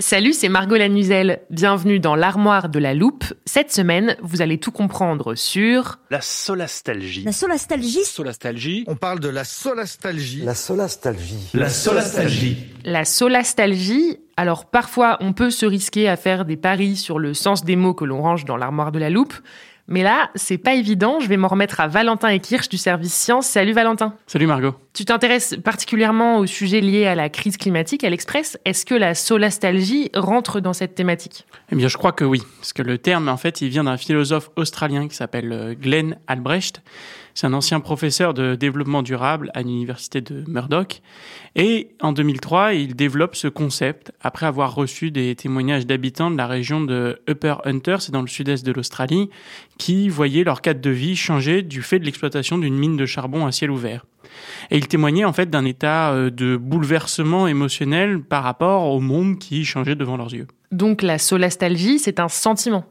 Salut, c'est Margot Lanuzel. Bienvenue dans l'armoire de la loupe. Cette semaine, vous allez tout comprendre sur La solastalgie. La solastalgie solastalgie. On parle de la solastalgie. La solastalgie. La solastalgie. la solastalgie. Alors parfois, on peut se risquer à faire des paris sur le sens des mots que l'on range dans l'armoire de la loupe. Mais là, c'est pas évident. Je vais m'en remettre à Valentin et Kirsch du service science. Salut Valentin. Salut Margot. Tu t'intéresses particulièrement au sujet lié à la crise climatique à l'Express. Est-ce que la solastalgie rentre dans cette thématique? Eh bien, je crois que oui, parce que le terme, en fait, il vient d'un philosophe australien qui s'appelle euh, Glenn Albrecht. C'est un ancien professeur de développement durable à l'université de Murdoch. Et en 2003, il développe ce concept après avoir reçu des témoignages d'habitants de la région de Upper Hunter, c'est dans le sud-est de l'Australie, qui voyaient leur cadre de vie changer du fait de l'exploitation d'une mine de charbon à ciel ouvert. Et il témoignait en fait d'un état euh, de bouleversement émotionnel par rapport au monde qui changeait devant leurs yeux. Donc la solastalgie, c'est un sentiment.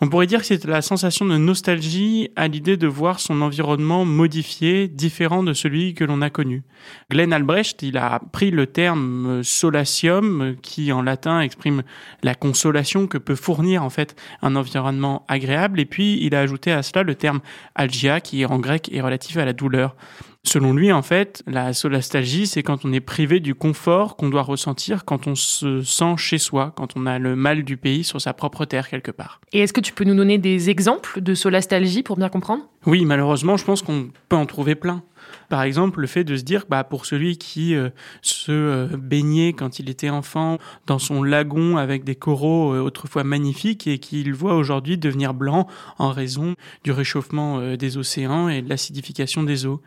On pourrait dire que c'est la sensation de nostalgie à l'idée de voir son environnement modifié, différent de celui que l'on a connu. Glenn Albrecht, il a pris le terme euh, solatium, qui en latin exprime la consolation que peut fournir en fait un environnement agréable, et puis il a ajouté à cela le terme algia, qui en grec est relatif à la douleur. Selon lui, en fait, la solastalgie, c'est quand on est privé du confort qu'on doit ressentir quand on se sent chez soi, quand on a le mal du pays sur sa propre terre quelque part. Et est-ce que tu peux nous donner des exemples de solastalgie pour bien comprendre? Oui, malheureusement, je pense qu'on peut en trouver plein. Par exemple, le fait de se dire, bah, pour celui qui euh, se euh, baignait quand il était enfant dans son lagon avec des coraux euh, autrefois magnifiques et qu'il voit aujourd'hui devenir blanc en raison du réchauffement des océans et de l'acidification des eaux.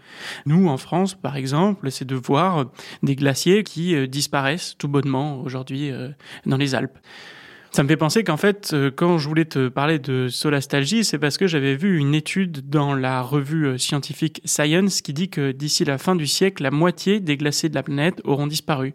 Nous, en France, par exemple, c'est de voir des glaciers qui disparaissent tout bonnement aujourd'hui dans les Alpes. Ça me fait penser qu'en fait, euh, quand je voulais te parler de solastalgie, c'est parce que j'avais vu une étude dans la revue euh, scientifique Science qui dit que d'ici la fin du siècle, la moitié des glaciers de la planète auront disparu.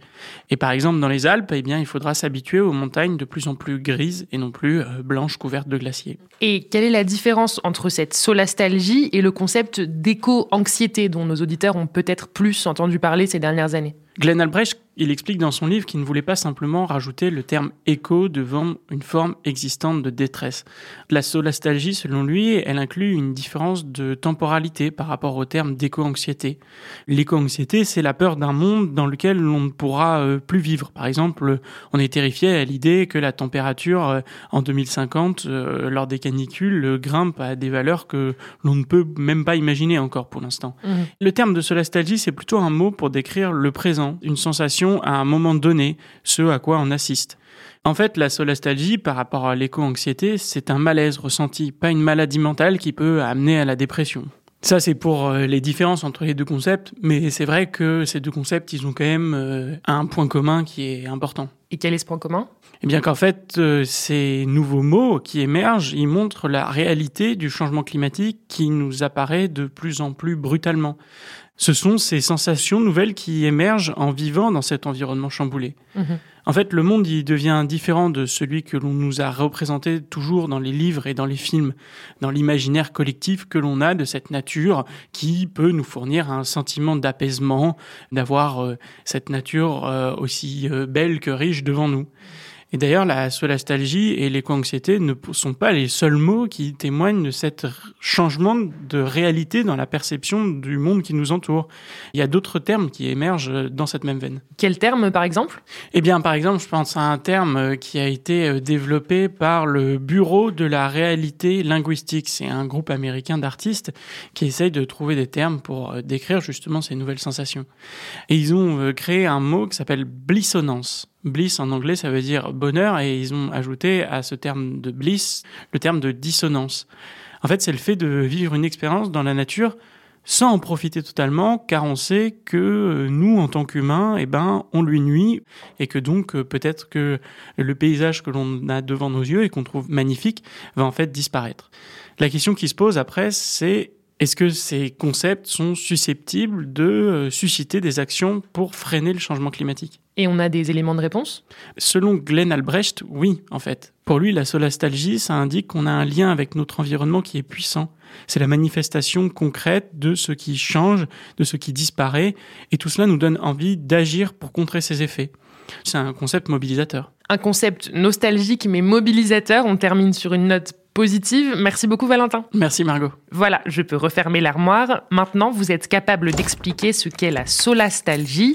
Et par exemple, dans les Alpes, eh bien, il faudra s'habituer aux montagnes de plus en plus grises et non plus euh, blanches couvertes de glaciers. Et quelle est la différence entre cette solastalgie et le concept d'éco-anxiété dont nos auditeurs ont peut-être plus entendu parler ces dernières années? Glenn Albrecht, il explique dans son livre qu'il ne voulait pas simplement rajouter le terme écho devant une forme existante de détresse. La solastalgie, selon lui, elle inclut une différence de temporalité par rapport au terme d'éco-anxiété. L'éco-anxiété, c'est la peur d'un monde dans lequel l'on ne pourra euh, plus vivre. Par exemple, on est terrifié à l'idée que la température euh, en 2050, euh, lors des canicules, grimpe à des valeurs que l'on ne peut même pas imaginer encore pour l'instant. Le terme de solastalgie, c'est plutôt un mot pour décrire le présent, une sensation à un moment donné, ce à quoi on assiste. En fait, la solastalgie, par rapport à l'éco-anxiété, c'est un malaise ressenti, pas une maladie mentale qui peut amener à la dépression. Ça, c'est pour euh, les différences entre les deux concepts, mais c'est vrai que ces deux concepts, ils ont quand même euh, un point commun qui est important. Et quel est ce point commun? Eh bien qu'en fait, euh, ces nouveaux mots qui émergent, ils montrent la réalité du changement climatique qui nous apparaît de plus en plus brutalement. Ce sont ces sensations nouvelles qui émergent en vivant dans cet environnement chamboulé. Mhm. En fait, le monde il devient différent de celui que l'on nous a représenté toujours dans les livres et dans les films, dans l'imaginaire collectif que l'on a de cette nature qui peut nous fournir un sentiment d'apaisement, d'avoir euh, cette nature euh, aussi euh, belle que riche devant nous. Et d'ailleurs, la solastalgie et l'éco-anxiété ne sont pas les seuls mots qui témoignent de cet changement de réalité dans la perception du monde qui nous entoure. Il y a d'autres termes qui émergent dans cette même veine. Quel terme, par exemple? Eh bien, par exemple, je pense à un terme euh, qui a été euh, développé par le Bureau de la réalité linguistique. C'est un groupe américain d'artistes qui essaye de trouver des termes pour euh, décrire justement ces nouvelles sensations. Et ils ont créé un mot qui s'appelle blissonance. Bliss en anglais, ça veut dire bonheur, et ils ont ajouté à ce terme de bliss le terme de dissonance. En fait, c'est le fait de vivre une expérience dans la nature sans en profiter totalement, car on sait que euh, nous, en tant qu'humains, eh ben, on lui nuit, et que donc euh, peut-être que le paysage que l'on a devant nos yeux et qu'on trouve magnifique va en fait disparaître. La question qui se pose après, c'est est-ce que ces concepts sont susceptibles de euh, susciter des actions pour freiner le changement climatique? Et on a des éléments de réponse Selon Glenn Albrecht, oui, en fait. Pour lui, la solastalgie, ça indique qu'on a un lien avec notre environnement qui est puissant. C'est la manifestation concrète de ce qui change, de ce qui disparaît, et tout cela nous donne envie d'agir pour contrer ces effets. C'est un concept mobilisateur. Un concept nostalgique mais mobilisateur. On termine sur une note positive. Merci beaucoup Valentin. Merci Margot. Voilà, je peux refermer l'armoire. Maintenant, vous êtes capable d'expliquer ce qu'est la solastalgie.